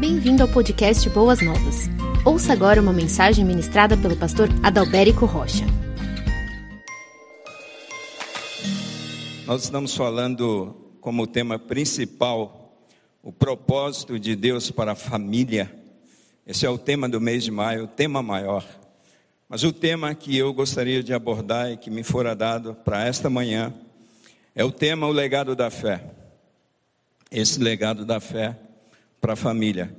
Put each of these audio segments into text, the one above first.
Bem-vindo ao podcast Boas Novas. Ouça agora uma mensagem ministrada pelo pastor Adalberico Rocha. Nós estamos falando como tema principal o propósito de Deus para a família. Esse é o tema do mês de maio, o tema maior. Mas o tema que eu gostaria de abordar e que me fora dado para esta manhã é o tema o legado da fé. Esse legado da fé para a família,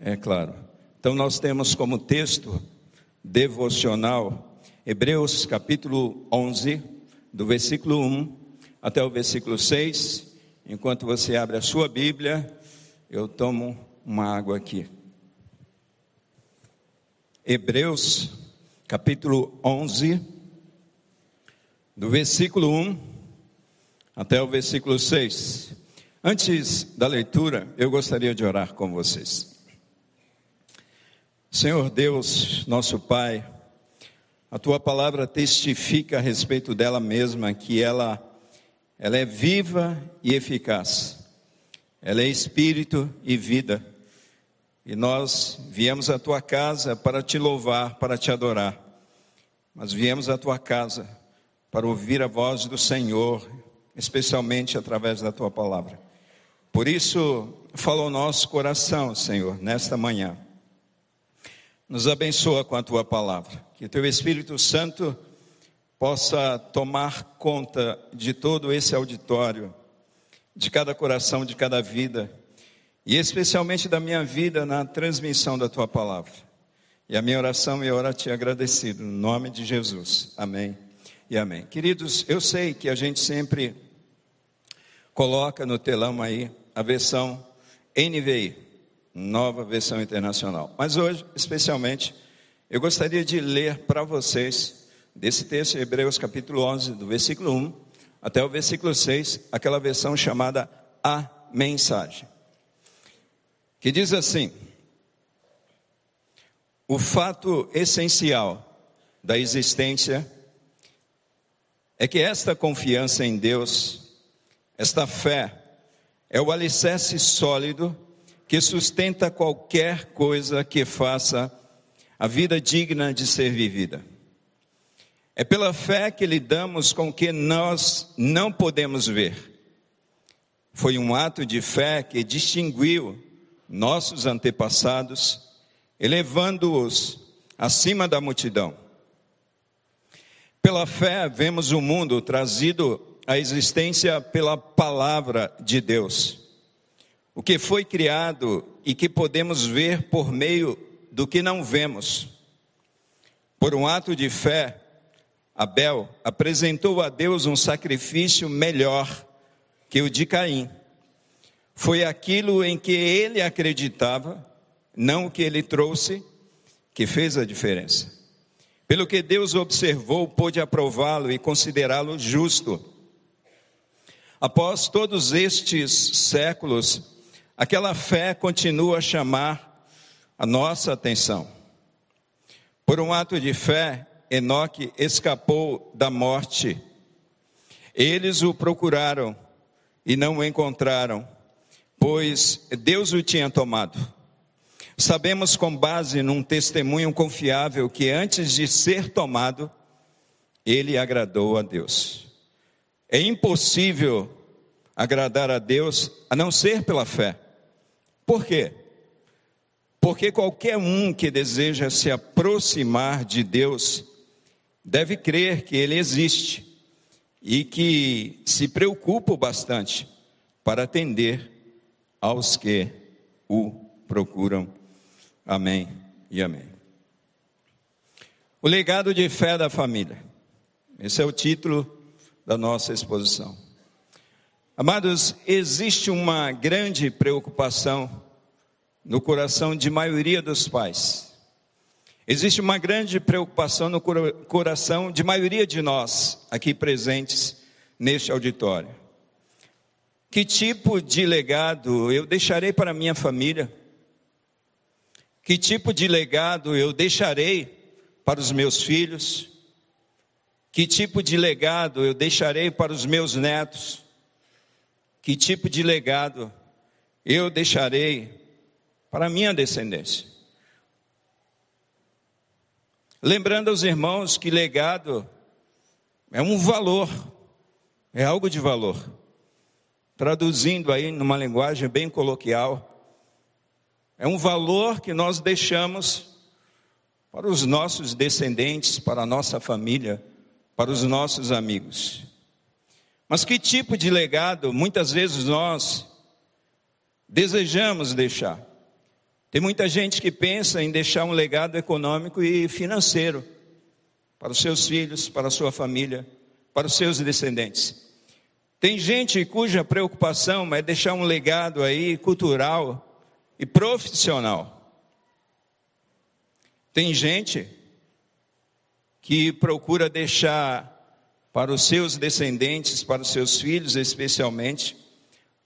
é claro. Então nós temos como texto devocional Hebreus capítulo 11, do versículo 1 até o versículo 6. Enquanto você abre a sua Bíblia, eu tomo uma água aqui. Hebreus capítulo 11, do versículo 1 até o versículo 6. Antes da leitura, eu gostaria de orar com vocês. Senhor Deus, nosso Pai, a tua palavra testifica a respeito dela mesma que ela ela é viva e eficaz. Ela é espírito e vida. E nós viemos à tua casa para te louvar, para te adorar. Mas viemos à tua casa para ouvir a voz do Senhor, especialmente através da tua palavra. Por isso, fala o nosso coração, Senhor, nesta manhã. Nos abençoa com a tua palavra. Que teu Espírito Santo possa tomar conta de todo esse auditório, de cada coração, de cada vida, e especialmente da minha vida na transmissão da tua palavra. E a minha oração e ora te agradecido, no nome de Jesus. Amém e amém. Queridos, eu sei que a gente sempre coloca no telão aí a versão NVI, nova versão internacional. Mas hoje, especialmente, eu gostaria de ler para vocês desse texto, Hebreus capítulo 11, do versículo 1 até o versículo 6, aquela versão chamada A Mensagem, que diz assim: O fato essencial da existência é que esta confiança em Deus, esta fé, é o alicerce sólido que sustenta qualquer coisa que faça a vida digna de ser vivida. É pela fé que lidamos com o que nós não podemos ver. Foi um ato de fé que distinguiu nossos antepassados, elevando-os acima da multidão. Pela fé, vemos o mundo trazido a existência pela palavra de Deus. O que foi criado e que podemos ver por meio do que não vemos. Por um ato de fé, Abel apresentou a Deus um sacrifício melhor que o de Caim. Foi aquilo em que ele acreditava, não o que ele trouxe, que fez a diferença. Pelo que Deus observou, pôde aprová-lo e considerá-lo justo Após todos estes séculos, aquela fé continua a chamar a nossa atenção. Por um ato de fé, Enoque escapou da morte. Eles o procuraram e não o encontraram, pois Deus o tinha tomado. Sabemos com base num testemunho confiável que antes de ser tomado, ele agradou a Deus. É impossível agradar a Deus a não ser pela fé. Por quê? Porque qualquer um que deseja se aproximar de Deus deve crer que Ele existe e que se preocupa bastante para atender aos que o procuram. Amém e amém. O legado de fé da família. Esse é o título da nossa exposição. Amados, existe uma grande preocupação no coração de maioria dos pais. Existe uma grande preocupação no coração de maioria de nós aqui presentes neste auditório. Que tipo de legado eu deixarei para minha família? Que tipo de legado eu deixarei para os meus filhos? Que tipo de legado eu deixarei para os meus netos? Que tipo de legado eu deixarei para a minha descendência. Lembrando aos irmãos que legado é um valor, é algo de valor. Traduzindo aí numa linguagem bem coloquial, é um valor que nós deixamos para os nossos descendentes, para a nossa família, para os nossos amigos. Mas que tipo de legado muitas vezes nós desejamos deixar? Tem muita gente que pensa em deixar um legado econômico e financeiro para os seus filhos, para a sua família, para os seus descendentes. Tem gente cuja preocupação é deixar um legado aí cultural e profissional. Tem gente que procura deixar para os seus descendentes, para os seus filhos especialmente,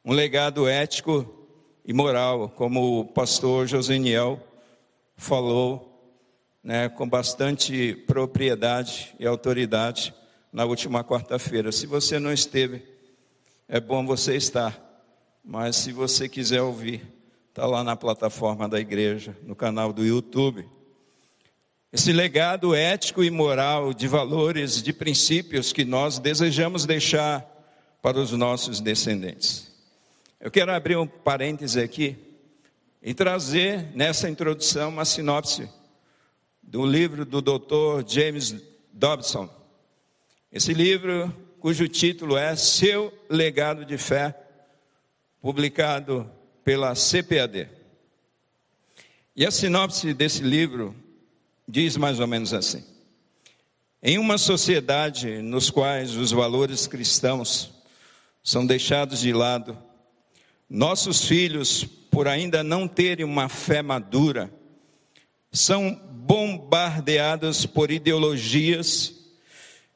um legado ético e moral, como o pastor Joseniel falou, né, com bastante propriedade e autoridade na última quarta-feira. Se você não esteve, é bom você estar, mas se você quiser ouvir, está lá na plataforma da igreja, no canal do YouTube. Esse legado ético e moral de valores, de princípios que nós desejamos deixar para os nossos descendentes. Eu quero abrir um parêntese aqui e trazer nessa introdução uma sinopse do livro do Dr. James Dobson. Esse livro, cujo título é Seu Legado de Fé, publicado pela CPAD. E a sinopse desse livro diz mais ou menos assim: Em uma sociedade nos quais os valores cristãos são deixados de lado, nossos filhos, por ainda não terem uma fé madura, são bombardeados por ideologias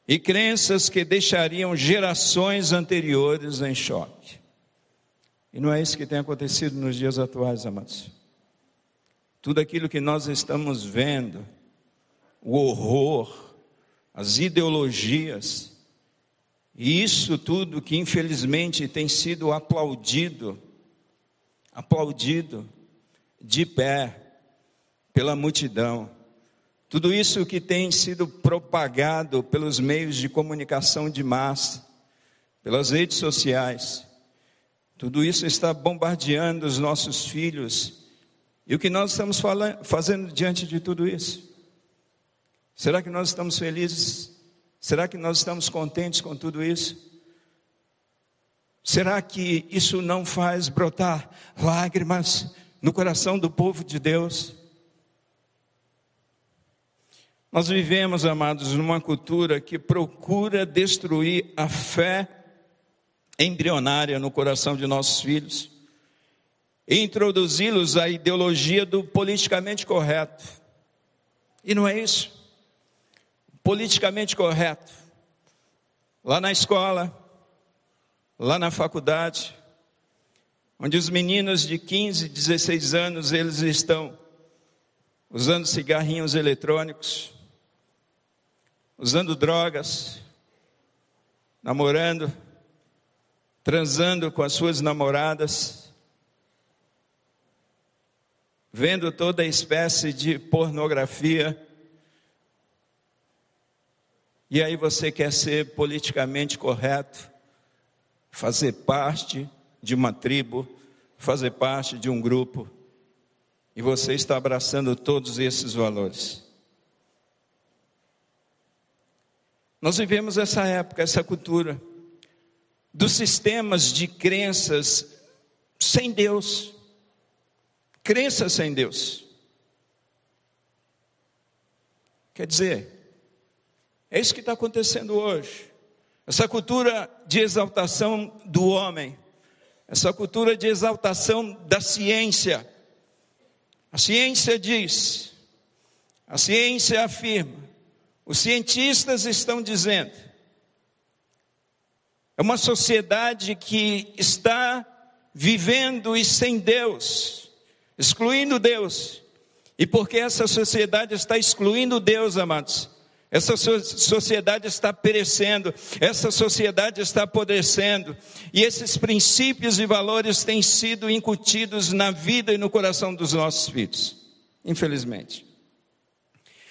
e crenças que deixariam gerações anteriores em choque. E não é isso que tem acontecido nos dias atuais, amados. Tudo aquilo que nós estamos vendo, o horror, as ideologias, e isso tudo que infelizmente tem sido aplaudido, aplaudido de pé pela multidão. Tudo isso que tem sido propagado pelos meios de comunicação de massa, pelas redes sociais, tudo isso está bombardeando os nossos filhos. E o que nós estamos falando, fazendo diante de tudo isso? Será que nós estamos felizes? Será que nós estamos contentes com tudo isso? Será que isso não faz brotar lágrimas no coração do povo de Deus? Nós vivemos, amados, numa cultura que procura destruir a fé embrionária no coração de nossos filhos e introduzi-los à ideologia do politicamente correto. E não é isso politicamente correto. Lá na escola, lá na faculdade, onde os meninos de 15, 16 anos, eles estão usando cigarrinhos eletrônicos, usando drogas, namorando, transando com as suas namoradas, vendo toda espécie de pornografia, e aí você quer ser politicamente correto, fazer parte de uma tribo, fazer parte de um grupo, e você está abraçando todos esses valores. Nós vivemos essa época, essa cultura, dos sistemas de crenças sem Deus, crenças sem Deus. Quer dizer, é isso que está acontecendo hoje. Essa cultura de exaltação do homem, essa cultura de exaltação da ciência. A ciência diz, a ciência afirma, os cientistas estão dizendo. É uma sociedade que está vivendo e sem Deus, excluindo Deus. E porque essa sociedade está excluindo Deus, amados, Essa sociedade está perecendo, essa sociedade está apodrecendo, e esses princípios e valores têm sido incutidos na vida e no coração dos nossos filhos, infelizmente.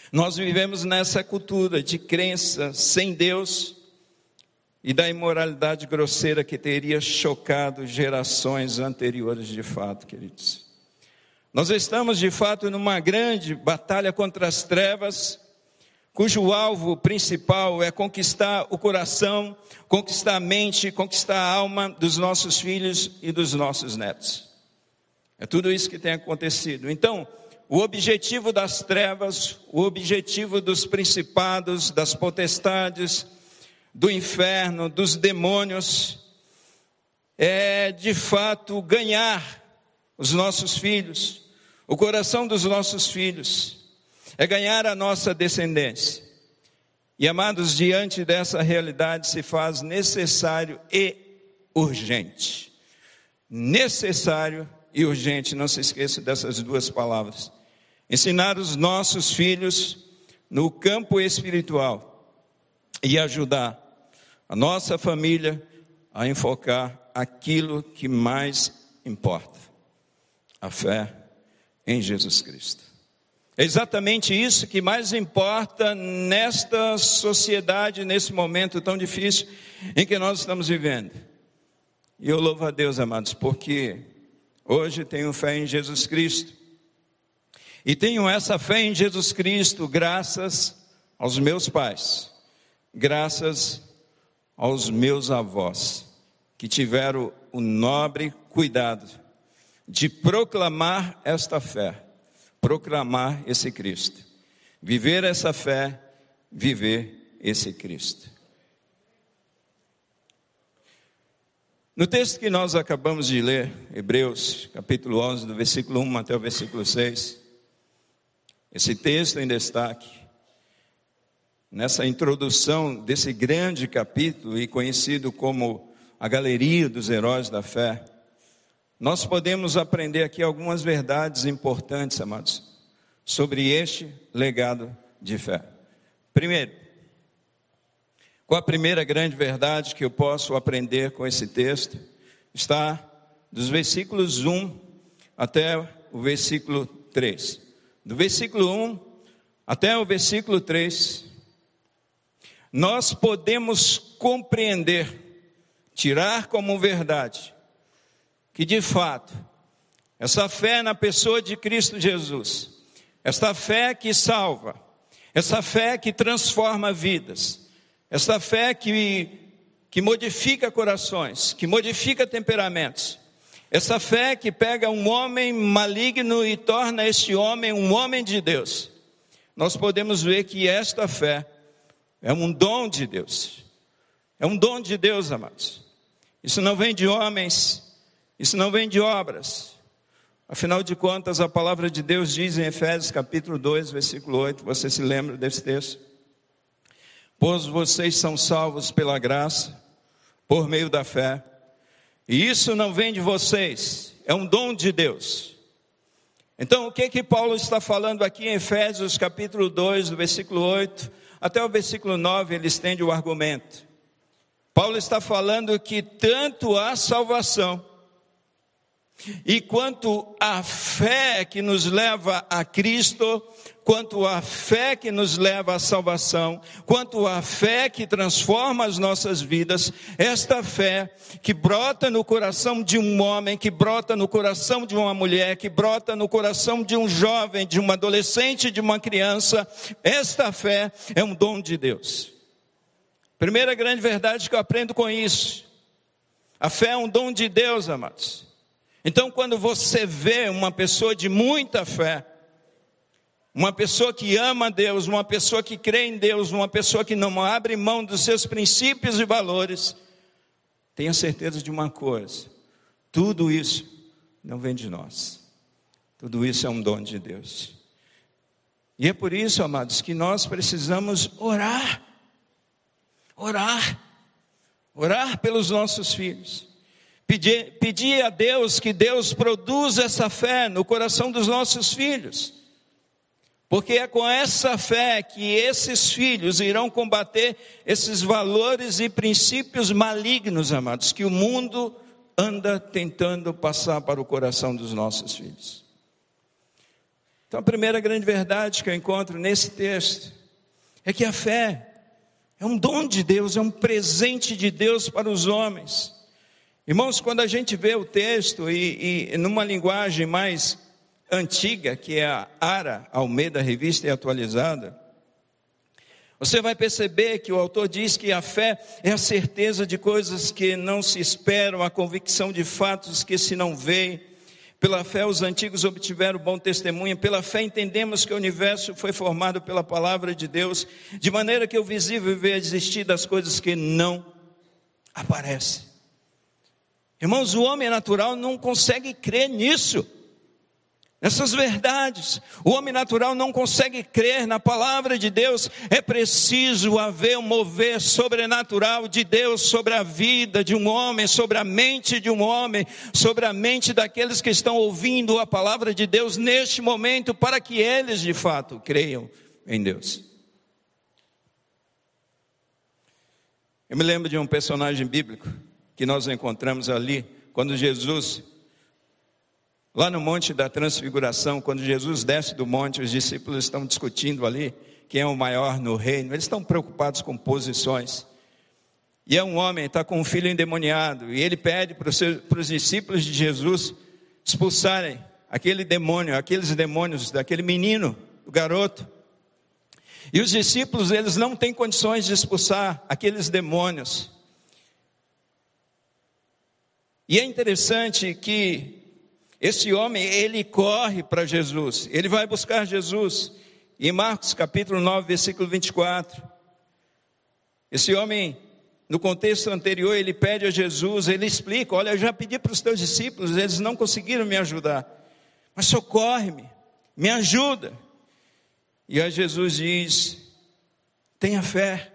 Nós vivemos nessa cultura de crença sem Deus e da imoralidade grosseira que teria chocado gerações anteriores de fato, queridos. Nós estamos de fato numa grande batalha contra as trevas, cujo alvo principal é conquistar o coração, conquistar a mente, conquistar a alma dos nossos filhos e dos nossos netos. É tudo isso que tem acontecido. Então, o objetivo das trevas, o objetivo dos principados, das potestades, do inferno, dos demônios, é de fato ganhar os nossos filhos, o coração dos nossos filhos é ganhar a nossa descendência. E amados, diante dessa realidade se faz necessário e urgente. Necessário e urgente, não se esqueça dessas duas palavras. Ensinar os nossos filhos no campo espiritual e ajudar a nossa família a enfocar aquilo que mais importa: a fé em Jesus Cristo. É exatamente isso que mais importa nesta sociedade, nesse momento tão difícil em que nós estamos vivendo. E eu louvo a Deus, amados, porque hoje tenho fé em Jesus Cristo. E tenho essa fé em Jesus Cristo graças aos meus pais, graças aos meus avós, que tiveram o nobre cuidado de proclamar esta fé proclamar esse Cristo. Viver essa fé, viver esse Cristo. No texto que nós acabamos de ler, Hebreus, capítulo 11, do versículo 1 até o versículo 6, esse texto em destaque, nessa introdução desse grande capítulo e conhecido como a galeria dos heróis da fé, nós podemos aprender aqui algumas verdades importantes, amados, sobre este legado de fé. Primeiro, qual a primeira grande verdade que eu posso aprender com esse texto? Está dos versículos 1 até o versículo 3. Do versículo 1 até o versículo 3, nós podemos compreender, tirar como verdade, que de fato, essa fé na pessoa de Cristo Jesus, essa fé que salva, essa fé que transforma vidas, essa fé que, que modifica corações, que modifica temperamentos, essa fé que pega um homem maligno e torna este homem um homem de Deus. Nós podemos ver que esta fé é um dom de Deus. É um dom de Deus, amados. Isso não vem de homens, isso não vem de obras. Afinal de contas, a palavra de Deus diz em Efésios capítulo 2, versículo 8, você se lembra desse texto? Pois vocês são salvos pela graça, por meio da fé. E isso não vem de vocês, é um dom de Deus. Então, o que que Paulo está falando aqui em Efésios capítulo 2, do versículo 8 até o versículo 9, ele estende o argumento. Paulo está falando que tanto a salvação e quanto à fé que nos leva a Cristo, quanto à fé que nos leva à salvação, quanto à fé que transforma as nossas vidas, esta fé que brota no coração de um homem, que brota no coração de uma mulher, que brota no coração de um jovem, de um adolescente, de uma criança, esta fé é um dom de Deus. Primeira grande verdade que eu aprendo com isso. A fé é um dom de Deus, amados. Então, quando você vê uma pessoa de muita fé, uma pessoa que ama Deus, uma pessoa que crê em Deus, uma pessoa que não abre mão dos seus princípios e valores, tenha certeza de uma coisa: tudo isso não vem de nós, tudo isso é um dom de Deus. E é por isso, amados, que nós precisamos orar, orar, orar pelos nossos filhos. Pedir, pedir a Deus que Deus produza essa fé no coração dos nossos filhos. Porque é com essa fé que esses filhos irão combater esses valores e princípios malignos, amados, que o mundo anda tentando passar para o coração dos nossos filhos. Então, a primeira grande verdade que eu encontro nesse texto é que a fé é um dom de Deus, é um presente de Deus para os homens. Irmãos, quando a gente vê o texto e, e numa linguagem mais antiga, que é a Ara Almeida Revista e Atualizada, você vai perceber que o autor diz que a fé é a certeza de coisas que não se esperam, a convicção de fatos que se não veem. Pela fé, os antigos obtiveram bom testemunho. Pela fé, entendemos que o universo foi formado pela palavra de Deus, de maneira que o visível veio a existir das coisas que não aparecem. Irmãos, o homem natural não consegue crer nisso essas verdades. O homem natural não consegue crer na palavra de Deus. É preciso haver um mover sobrenatural de Deus sobre a vida de um homem, sobre a mente de um homem, sobre a mente daqueles que estão ouvindo a palavra de Deus neste momento, para que eles de fato creiam em Deus. Eu me lembro de um personagem bíblico que nós encontramos ali, quando Jesus Lá no Monte da Transfiguração, quando Jesus desce do monte, os discípulos estão discutindo ali quem é o maior no reino. Eles estão preocupados com posições. E é um homem, está com um filho endemoniado, e ele pede para os, discípulos de Jesus expulsarem aquele demônio, aqueles demônios daquele menino, o garoto. E os discípulos, eles não têm condições de expulsar aqueles demônios. E é interessante que esse homem, ele corre para Jesus, ele vai buscar Jesus. Em Marcos capítulo 9, versículo 24. Esse homem, no contexto anterior, ele pede a Jesus, ele explica: Olha, eu já pedi para os teus discípulos, eles não conseguiram me ajudar, mas socorre-me, me ajuda. E aí Jesus diz: Tenha fé.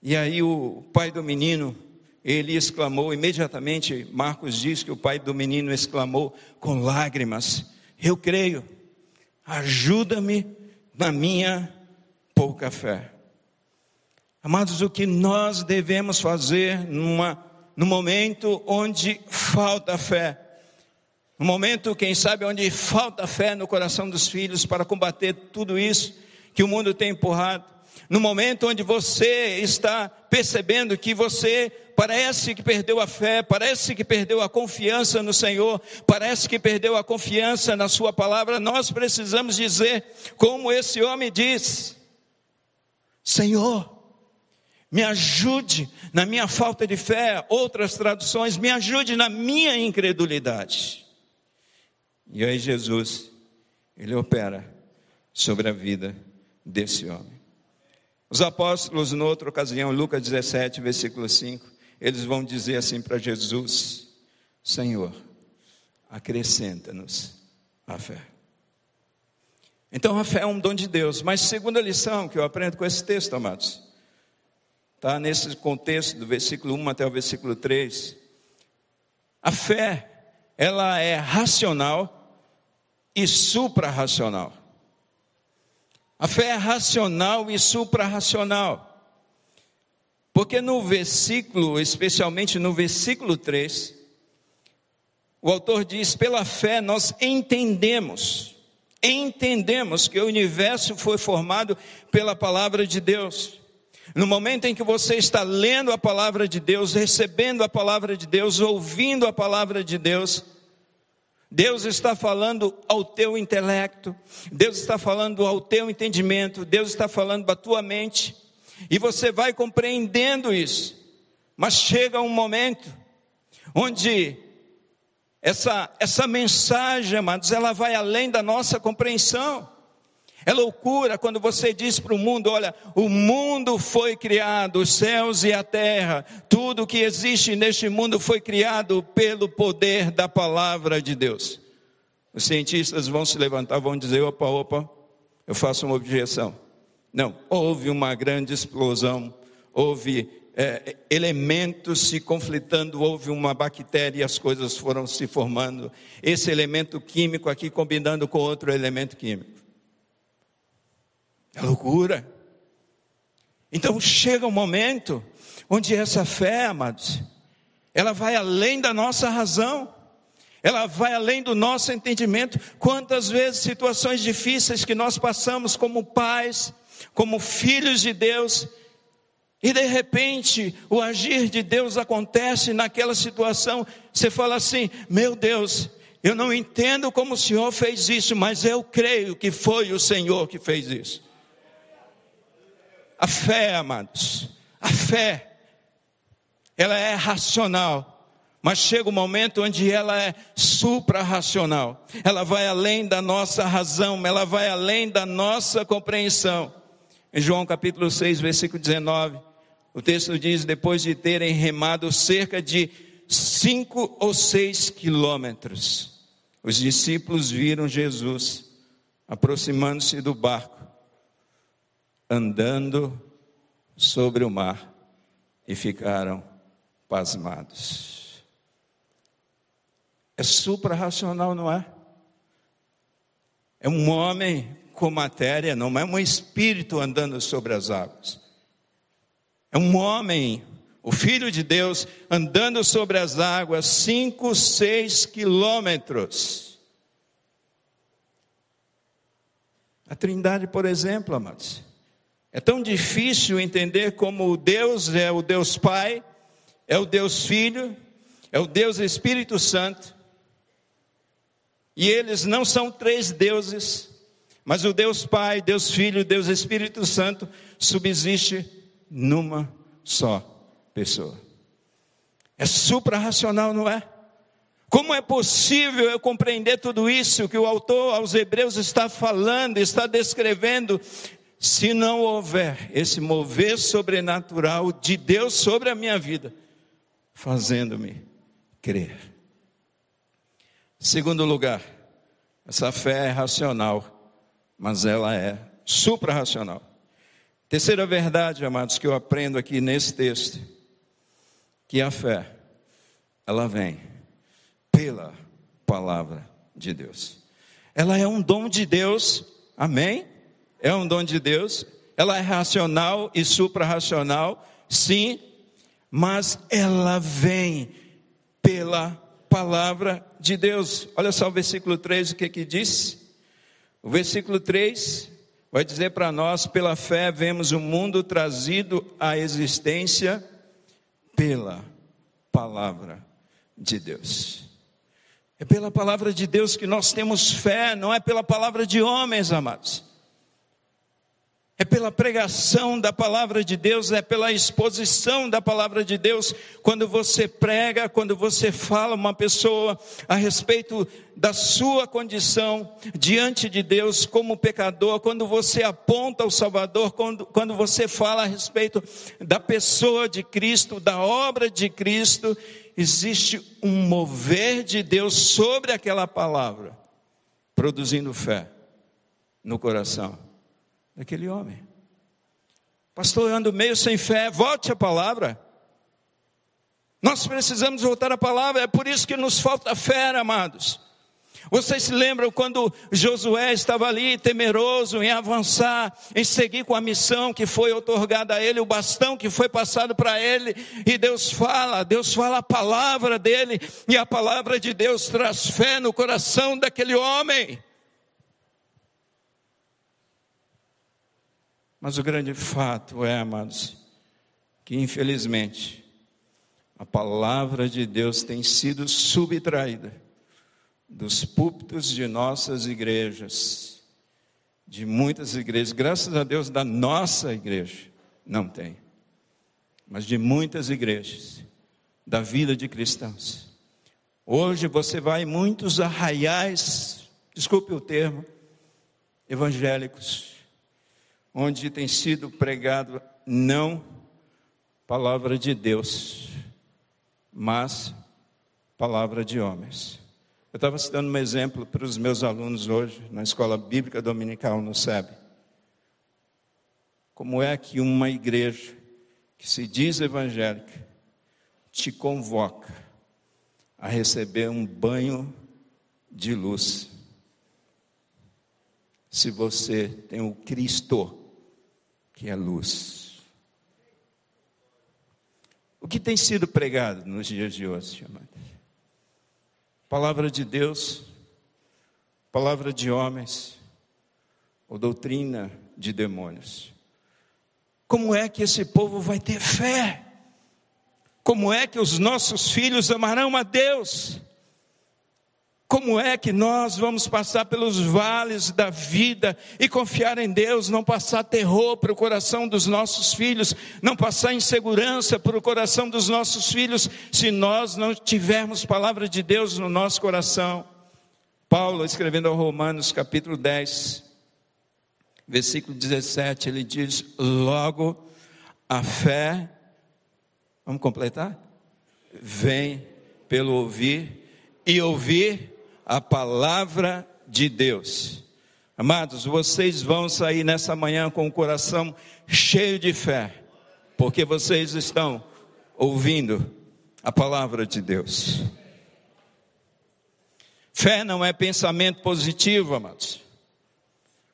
E aí o pai do menino ele exclamou, imediatamente, Marcos diz que o pai do menino exclamou com lágrimas: Eu creio, ajuda-me na minha pouca fé. Amados, o que nós devemos fazer numa, no momento onde falta fé, no momento, quem sabe, onde falta fé no coração dos filhos para combater tudo isso que o mundo tem empurrado, no momento onde você está percebendo que você parece que perdeu a fé, parece que perdeu a confiança no Senhor, parece que perdeu a confiança na Sua palavra, nós precisamos dizer, como esse homem diz: Senhor, me ajude na minha falta de fé, outras traduções, me ajude na minha incredulidade. E aí Jesus, ele opera sobre a vida desse homem. Os apóstolos, em outra ocasião, Lucas 17, versículo 5, eles vão dizer assim para Jesus: Senhor, acrescenta-nos a fé. Então a fé é um dom de Deus. Mas segunda lição que eu aprendo com esse texto, amados, está nesse contexto do versículo 1 até o versículo 3. A fé, ela é racional e suprarracional. A fé é racional e suprarracional. Porque no versículo, especialmente no versículo 3, o autor diz: pela fé nós entendemos, entendemos que o universo foi formado pela palavra de Deus. No momento em que você está lendo a palavra de Deus, recebendo a palavra de Deus, ouvindo a palavra de Deus, Deus está falando ao teu intelecto, Deus está falando ao teu entendimento, Deus está falando à tua mente, e você vai compreendendo isso. Mas chega um momento onde essa, essa mensagem, amados, ela vai além da nossa compreensão. É loucura quando você diz para o mundo: olha, o mundo foi criado, os céus e a terra, tudo que existe neste mundo foi criado pelo poder da palavra de Deus. Os cientistas vão se levantar, vão dizer: opa, opa, eu faço uma objeção. Não, houve uma grande explosão, houve é, elementos se conflitando, houve uma bactéria e as coisas foram se formando. Esse elemento químico aqui combinando com outro elemento químico. É loucura. Então chega um momento onde essa fé, amados, ela vai além da nossa razão, ela vai além do nosso entendimento. Quantas vezes situações difíceis que nós passamos como pais, como filhos de Deus, e de repente o agir de Deus acontece naquela situação, você fala assim: meu Deus, eu não entendo como o Senhor fez isso, mas eu creio que foi o Senhor que fez isso. A fé, amados, a fé, ela é racional, mas chega um momento onde ela é supra-racional. Ela vai além da nossa razão, ela vai além da nossa compreensão. Em João capítulo 6, versículo 19, o texto diz: depois de terem remado cerca de cinco ou seis quilômetros, os discípulos viram Jesus aproximando-se do barco, andando sobre o mar, e ficaram pasmados. É suprarracional, não é? É um homem com matéria, não é um espírito andando sobre as águas. É um homem, o Filho de Deus, andando sobre as águas, cinco, seis quilômetros. A Trindade, por exemplo, amados, é tão difícil entender como Deus é o Deus Pai, é o Deus Filho, é o Deus Espírito Santo, e eles não são três deuses, mas o Deus Pai, Deus Filho, Deus Espírito Santo subsiste numa só pessoa. É suprarracional, não é? Como é possível eu compreender tudo isso que o autor aos Hebreus está falando, está descrevendo, se não houver esse mover sobrenatural de Deus sobre a minha vida, fazendo-me crer? Segundo lugar, essa fé é racional, mas ela é suprarracional. Terceira verdade, amados, que eu aprendo aqui nesse texto, que a fé, ela vem pela palavra de Deus. Ela é um dom de Deus, amém? É um dom de Deus. Ela é racional e suprarracional, sim, mas ela vem pela palavra de Deus. Olha só o versículo 3, o que que diz? O versículo 3 vai dizer para nós: pela fé vemos o mundo trazido à existência pela palavra de Deus. É pela palavra de Deus que nós temos fé, não é pela palavra de homens, amados. É pela pregação da palavra de Deus, é pela exposição da palavra de Deus. Quando você prega, quando você fala uma pessoa a respeito da sua condição diante de Deus como pecador, quando você aponta o Salvador, quando, quando você fala a respeito da pessoa de Cristo, da obra de Cristo, existe um mover de Deus sobre aquela palavra, produzindo fé no coração daquele homem. Pastor, eu ando meio sem fé, volte a palavra. Nós precisamos voltar à palavra, é por isso que nos falta fé, amados. Vocês se lembram quando Josué estava ali temeroso em avançar, em seguir com a missão que foi otorgada a ele, o bastão que foi passado para ele, e Deus fala, Deus fala a palavra dele, e a palavra de Deus traz fé no coração daquele homem. Mas o grande fato é, amados, que infelizmente a palavra de Deus tem sido subtraída dos púlpitos de nossas igrejas, de muitas igrejas, graças a Deus da nossa igreja, não tem, mas de muitas igrejas, da vida de cristãos. Hoje você vai em muitos arraiais, desculpe o termo, evangélicos, onde tem sido pregado não palavra de Deus, mas palavra de homens. Eu estava citando um exemplo para os meus alunos hoje, na escola bíblica dominical no SEB. Como é que uma igreja que se diz evangélica te convoca a receber um banho de luz. Se você tem o Cristo, que é luz. O que tem sido pregado nos dias de hoje, amados? Palavra de Deus, palavra de homens, ou doutrina de demônios. Como é que esse povo vai ter fé? Como é que os nossos filhos amarão a Deus? Como é que nós vamos passar pelos vales da vida e confiar em Deus, não passar terror para o coração dos nossos filhos, não passar insegurança para o coração dos nossos filhos, se nós não tivermos palavra de Deus no nosso coração? Paulo, escrevendo ao Romanos, capítulo 10, versículo 17, ele diz: Logo a fé, vamos completar? Vem pelo ouvir e ouvir a palavra de Deus. Amados, vocês vão sair nessa manhã com o coração cheio de fé, porque vocês estão ouvindo a palavra de Deus. Fé não é pensamento positivo, amados.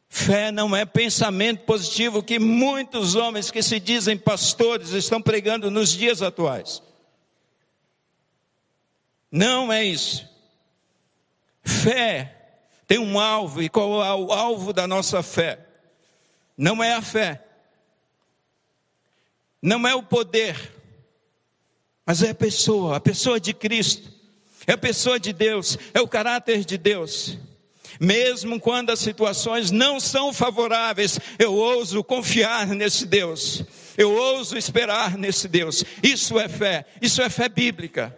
Fé não é pensamento positivo que muitos homens que se dizem pastores estão pregando nos dias atuais. Não é isso. Fé tem um alvo, e qual é o alvo da nossa fé? Não é a fé, não é o poder, mas é a pessoa, a pessoa de Cristo, é a pessoa de Deus, é o caráter de Deus. Mesmo quando as situações não são favoráveis, eu ouso confiar nesse Deus, eu ouso esperar nesse Deus. Isso é fé, isso é fé bíblica.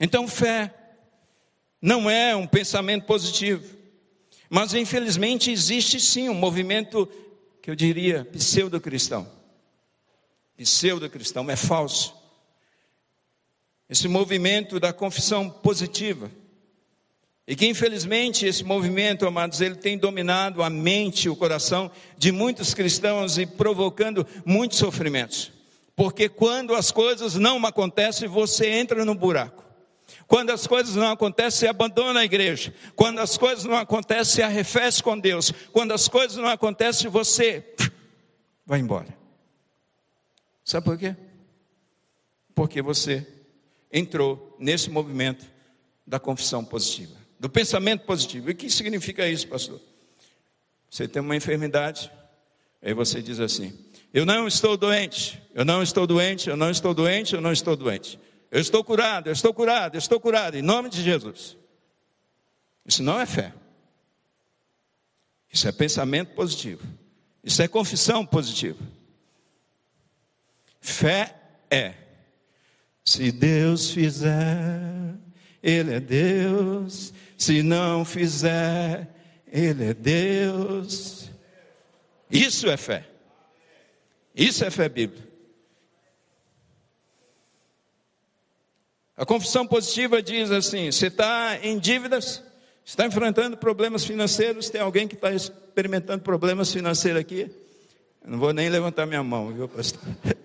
Então, fé não é um pensamento positivo, mas infelizmente existe sim um movimento que eu diria pseudo-cristão. Pseudo-cristão é falso. Esse movimento da confissão positiva e que infelizmente esse movimento, amados, ele tem dominado a mente, o coração de muitos cristãos e provocando muitos sofrimentos. Porque quando as coisas não acontecem, você entra no buraco. Quando as coisas não acontecem, você abandona a igreja. Quando as coisas não acontecem, você arrefece com Deus. Quando as coisas não acontecem, você vai embora. Sabe por quê? Porque você entrou nesse movimento da confissão positiva do pensamento positivo. E o que significa isso, pastor? Você tem uma enfermidade, aí você diz assim: Eu não estou doente, eu não estou doente, eu não estou doente, eu não estou doente. Eu estou curado, eu estou curado, eu estou curado, em nome de Jesus. Isso não é fé. Isso é pensamento positivo. Isso é confissão positiva. Fé é: se Deus fizer, Ele é Deus. Se não fizer, Ele é Deus. Isso é fé. Isso é fé bíblica. A confissão positiva diz assim: você está em dívidas, está enfrentando problemas financeiros, tem alguém que está experimentando problemas financeiros aqui? Eu não vou nem levantar minha mão, viu, pastor?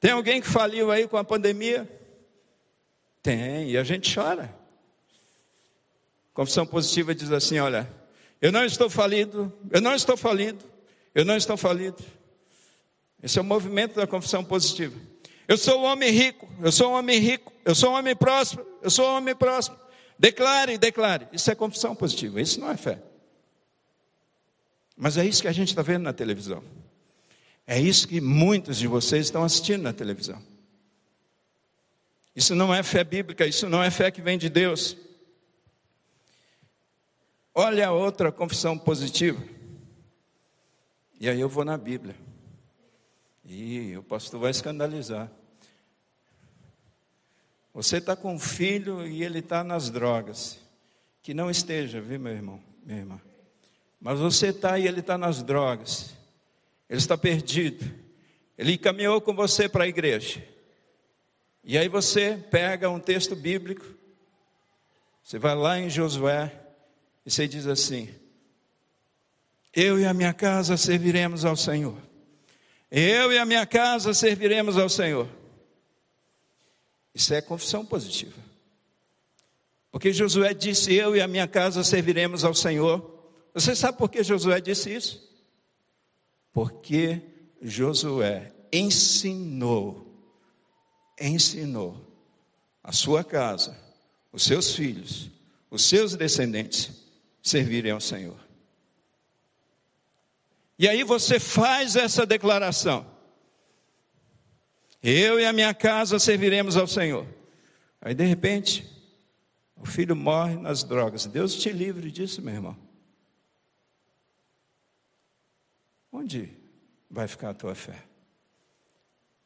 Tem alguém que faliu aí com a pandemia? Tem, e a gente chora. Confissão positiva diz assim: olha, eu não estou falido, eu não estou falido, eu não estou falido. Esse é o movimento da confissão positiva. Eu sou um homem rico, eu sou um homem rico, eu sou um homem próspero, eu sou um homem próspero. Declare, declare. Isso é confissão positiva, isso não é fé. Mas é isso que a gente está vendo na televisão. É isso que muitos de vocês estão assistindo na televisão. Isso não é fé bíblica, isso não é fé que vem de Deus. Olha a outra confissão positiva. E aí eu vou na Bíblia. E o pastor vai escandalizar. Você está com um filho e ele está nas drogas. Que não esteja, viu, meu irmão, minha irmã. Mas você está e ele está nas drogas. Ele está perdido. Ele caminhou com você para a igreja. E aí você pega um texto bíblico, você vai lá em Josué, e você diz assim: Eu e a minha casa serviremos ao Senhor. Eu e a minha casa serviremos ao Senhor. Isso é confissão positiva. Porque Josué disse: Eu e a minha casa serviremos ao Senhor. Você sabe por que Josué disse isso? Porque Josué ensinou, ensinou a sua casa, os seus filhos, os seus descendentes servirem ao Senhor. E aí você faz essa declaração: Eu e a minha casa serviremos ao Senhor. Aí de repente, o filho morre nas drogas. Deus te livre disso, meu irmão. Onde vai ficar a tua fé?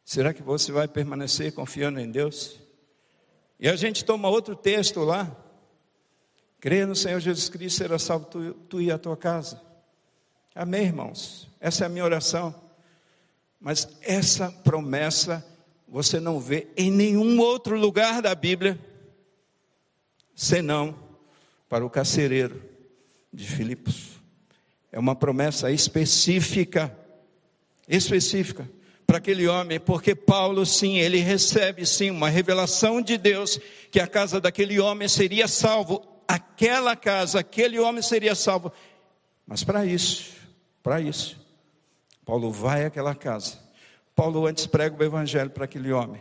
Será que você vai permanecer confiando em Deus? E a gente toma outro texto lá. Creia no Senhor Jesus Cristo, será salvo tu, tu e a tua casa. Amém, irmãos? Essa é a minha oração. Mas essa promessa você não vê em nenhum outro lugar da Bíblia senão para o carcereiro de Filipos. É uma promessa específica, específica para aquele homem, porque Paulo, sim, ele recebe, sim, uma revelação de Deus que a casa daquele homem seria salvo, aquela casa, aquele homem seria salvo. Mas para isso, para isso, Paulo vai àquela casa. Paulo antes prega o evangelho para aquele homem.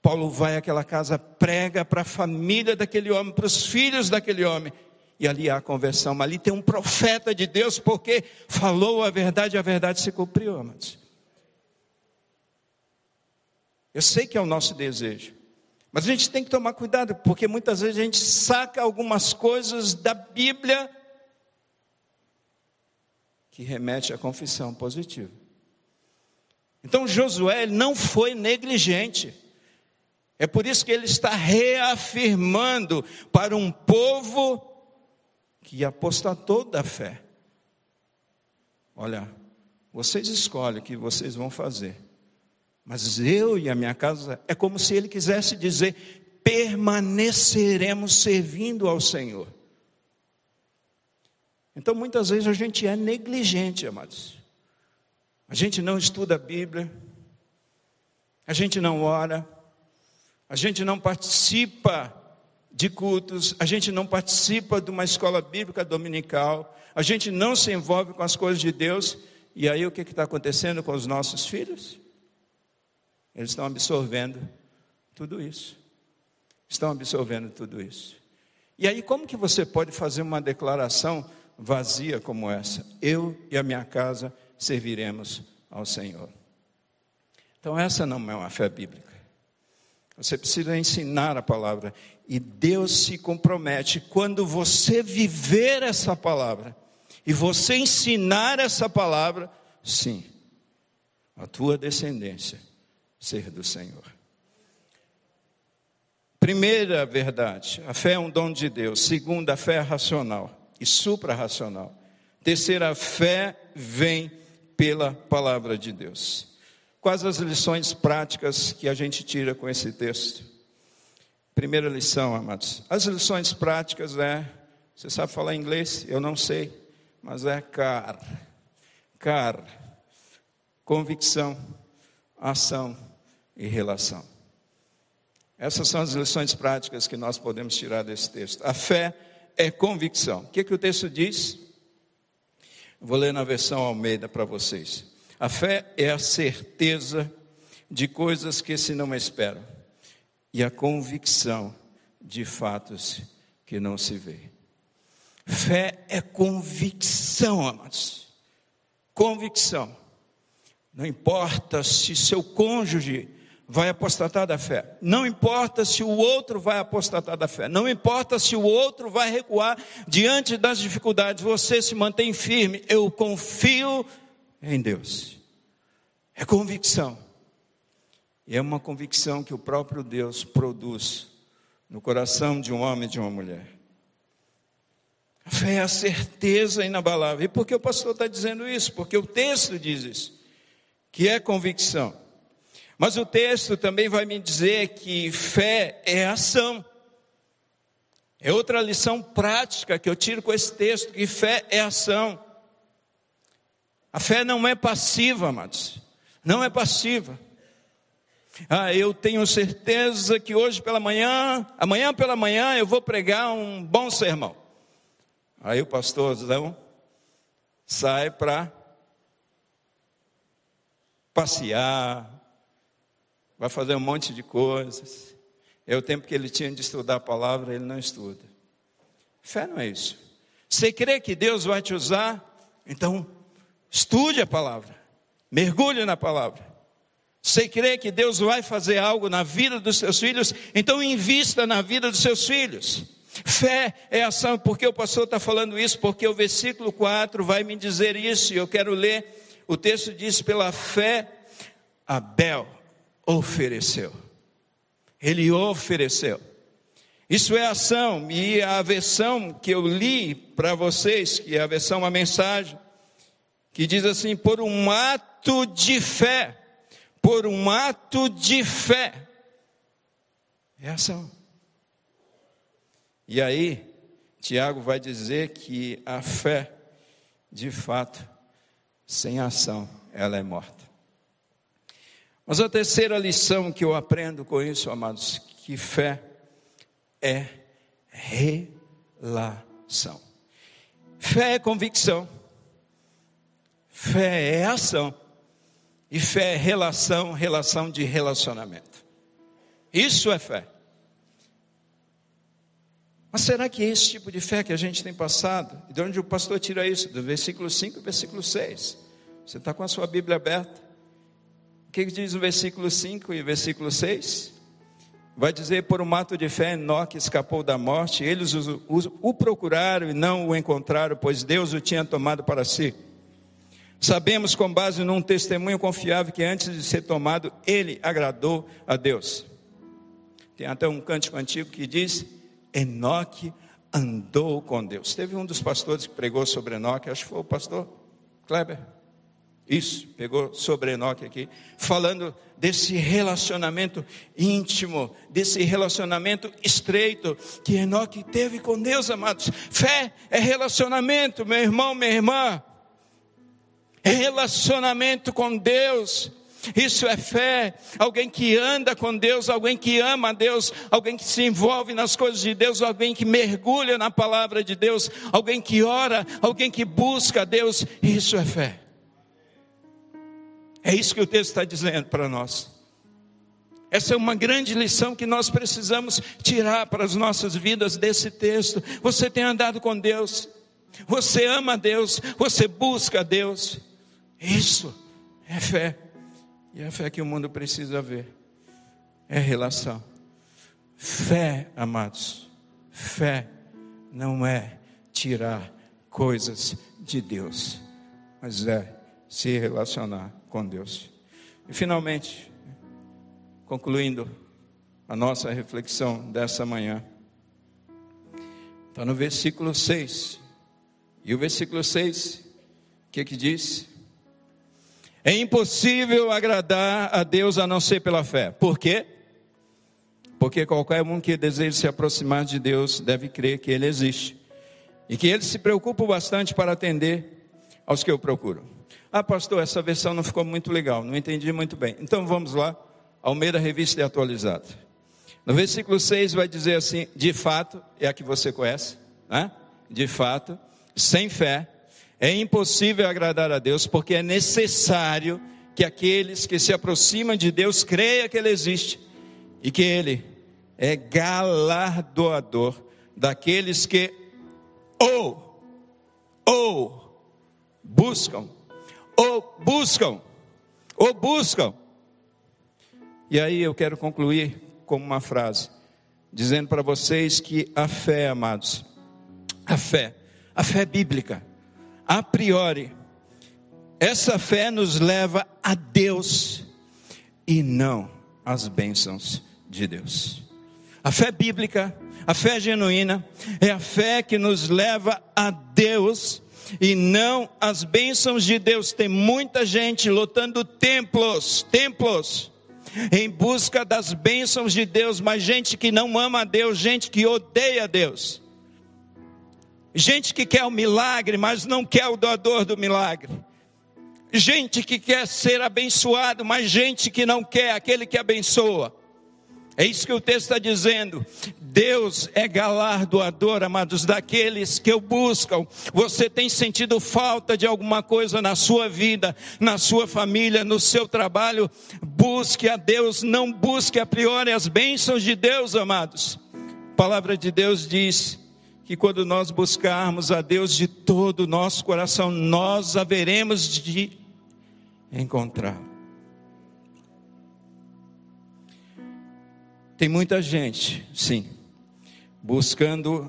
Paulo vai àquela casa, prega para a família daquele homem, para os filhos daquele homem. E ali há a conversão, mas ali tem um profeta de Deus, porque falou a verdade e a verdade se cumpriu, amados. Eu sei que é o nosso desejo, mas a gente tem que tomar cuidado, porque muitas vezes a gente saca algumas coisas da Bíblia que remete à confissão positiva. Então Josué não foi negligente. É por isso que ele está reafirmando para um povo que apostatou da fé. Olha, vocês escolhem o que vocês vão fazer. Mas eu e a minha casa é como se ele quisesse dizer: permaneceremos servindo ao Senhor. Então muitas vezes a gente é negligente, amados. A gente não estuda a Bíblia, a gente não ora, a gente não participa de cultos, a gente não participa de uma escola bíblica dominical, a gente não se envolve com as coisas de Deus, e aí o que está acontecendo com os nossos filhos? Eles estão absorvendo tudo isso. Estão absorvendo tudo isso. E aí, como que você pode fazer uma declaração vazia como essa? Eu e a minha casa serviremos ao Senhor. Então, essa não é uma fé bíblica. Você precisa ensinar a palavra. E Deus se compromete quando você viver essa palavra e você ensinar essa palavra, sim, a tua descendência ser do Senhor. Primeira verdade, a fé é um dom de Deus. Segunda, a fé é racional e suprarracional. Terceira, a fé vem pela palavra de Deus. Quais as lições práticas que a gente tira com esse texto? Primeira lição, amados. As lições práticas é, você sabe falar inglês? Eu não sei, mas é car, car, convicção, ação e relação. Essas são as lições práticas que nós podemos tirar desse texto. A fé é convicção. O que, que o texto diz? Vou ler na versão Almeida para vocês. A fé é a certeza de coisas que se não esperam e a convicção de fatos que não se vê. Fé é convicção, amados. Convicção. Não importa se seu cônjuge vai apostatar da fé. Não importa se o outro vai apostatar da fé. Não importa se o outro vai recuar diante das dificuldades. Você se mantém firme. Eu confio em Deus. É convicção. E é uma convicção que o próprio Deus produz no coração de um homem e de uma mulher. A fé é a certeza inabalável. E por que o pastor está dizendo isso? Porque o texto diz isso, que é convicção. Mas o texto também vai me dizer que fé é ação. É outra lição prática que eu tiro com esse texto, que fé é ação. A fé não é passiva, amados. Não é passiva. Ah, eu tenho certeza que hoje pela manhã, amanhã pela manhã, eu vou pregar um bom sermão. Aí o pastorzão sai para passear, vai fazer um monte de coisas. É o tempo que ele tinha de estudar a palavra, ele não estuda. Fé não é isso. Você crê que Deus vai te usar? Então, estude a palavra, mergulhe na palavra. Você crê que Deus vai fazer algo na vida dos seus filhos? Então, invista na vida dos seus filhos. Fé é ação, porque o pastor está falando isso, porque o versículo 4 vai me dizer isso, e eu quero ler. O texto diz: pela fé, Abel ofereceu. Ele ofereceu. Isso é ação, e a versão que eu li para vocês, que é a versão, uma mensagem, que diz assim: por um ato de fé, por um ato de fé, é ação. E aí, Tiago vai dizer que a fé, de fato, sem ação, ela é morta. Mas a terceira lição que eu aprendo com isso, amados, que fé é relação. Fé é convicção. Fé é ação. E fé é relação, relação de relacionamento. Isso é fé. Mas será que é esse tipo de fé que a gente tem passado? De onde o pastor tira isso? Do versículo 5 e versículo 6. Você está com a sua Bíblia aberta? O que diz o versículo 5 e versículo 6? Vai dizer: Por um ato de fé, Enoque escapou da morte. Eles o, o, o procuraram e não o encontraram, pois Deus o tinha tomado para si. Sabemos, com base num testemunho confiável, que antes de ser tomado, ele agradou a Deus. Tem até um cântico antigo que diz: Enoque andou com Deus. Teve um dos pastores que pregou sobre Enoque, acho que foi o pastor Kleber. Isso, pegou sobre Enoque aqui, falando desse relacionamento íntimo, desse relacionamento estreito que Enoque teve com Deus, amados. Fé é relacionamento, meu irmão, minha irmã. É relacionamento com Deus. Isso é fé. Alguém que anda com Deus, alguém que ama a Deus, alguém que se envolve nas coisas de Deus, alguém que mergulha na palavra de Deus, alguém que ora, alguém que busca a Deus. Isso é fé. É isso que o texto está dizendo para nós. Essa é uma grande lição que nós precisamos tirar para as nossas vidas desse texto. Você tem andado com Deus, você ama a Deus, você busca a Deus. Isso é fé. E a fé que o mundo precisa ver é relação. Fé, amados, fé não é tirar coisas de Deus, mas é se relacionar com Deus. E finalmente, concluindo a nossa reflexão dessa manhã, está no versículo 6. E o versículo 6, o que que diz? É impossível agradar a Deus a não ser pela fé. Por quê? Porque qualquer um que deseja se aproximar de Deus deve crer que Ele existe e que Ele se preocupa bastante para atender aos que o procuram. Ah, pastor, essa versão não ficou muito legal, não entendi muito bem. Então vamos lá, Almeida Revista e Atualizada. No versículo 6 vai dizer assim: de fato, é a que você conhece, né? De fato, sem fé, é impossível agradar a Deus, porque é necessário que aqueles que se aproximam de Deus creiam que Ele existe e que Ele é galardoador daqueles que ou, ou buscam, ou buscam, ou buscam. E aí eu quero concluir com uma frase, dizendo para vocês que a fé, amados, a fé, a fé bíblica, a priori, essa fé nos leva a Deus e não às bênçãos de Deus. A fé bíblica, a fé genuína, é a fé que nos leva a Deus e não às bênçãos de Deus. Tem muita gente lotando templos, templos, em busca das bênçãos de Deus, mas gente que não ama a Deus, gente que odeia Deus. Gente que quer o milagre, mas não quer o doador do milagre. gente que quer ser abençoado, mas gente que não quer, aquele que abençoa. É isso que o texto está dizendo. Deus é galardoador, amados, daqueles que o buscam. Você tem sentido falta de alguma coisa na sua vida, na sua família, no seu trabalho? Busque a Deus, não busque a priori as bênçãos de Deus, amados. A palavra de Deus diz que quando nós buscarmos a Deus de todo o nosso coração, nós haveremos de encontrá-lo. Tem muita gente, sim, buscando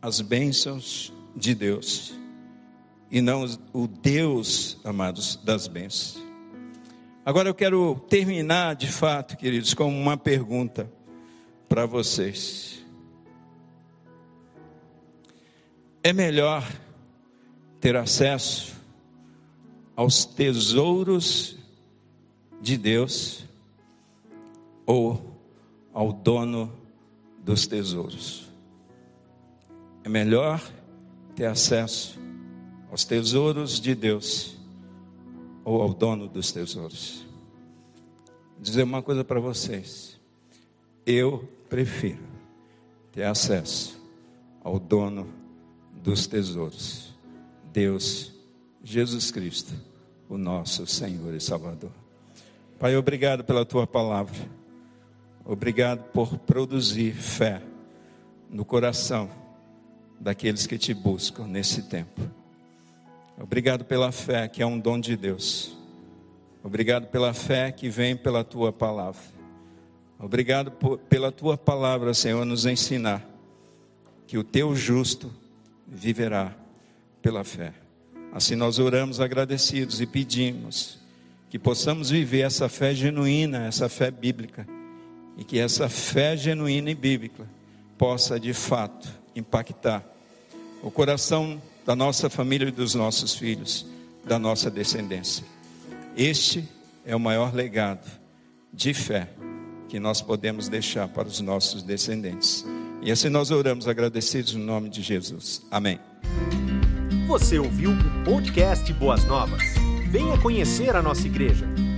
as bênçãos de Deus e não o Deus, amados, das bênçãos. Agora eu quero terminar de fato, queridos, com uma pergunta para vocês. É melhor ter acesso aos tesouros de Deus ou ao dono dos tesouros. É melhor ter acesso aos tesouros de Deus ou ao dono dos tesouros. Vou dizer uma coisa para vocês. Eu prefiro ter acesso ao dono dos tesouros, Deus, Jesus Cristo, o nosso Senhor e Salvador. Pai, obrigado pela tua palavra. Obrigado por produzir fé no coração daqueles que te buscam nesse tempo. Obrigado pela fé que é um dom de Deus. Obrigado pela fé que vem pela tua palavra. Obrigado por, pela tua palavra, Senhor, nos ensinar que o teu justo viverá pela fé. Assim nós oramos agradecidos e pedimos que possamos viver essa fé genuína, essa fé bíblica e que essa fé genuína e bíblica possa de fato impactar o coração da nossa família e dos nossos filhos, da nossa descendência. Este é o maior legado de fé que nós podemos deixar para os nossos descendentes. E assim nós oramos agradecidos no nome de Jesus. Amém. Você ouviu o podcast Boas Novas? Venha conhecer a nossa igreja.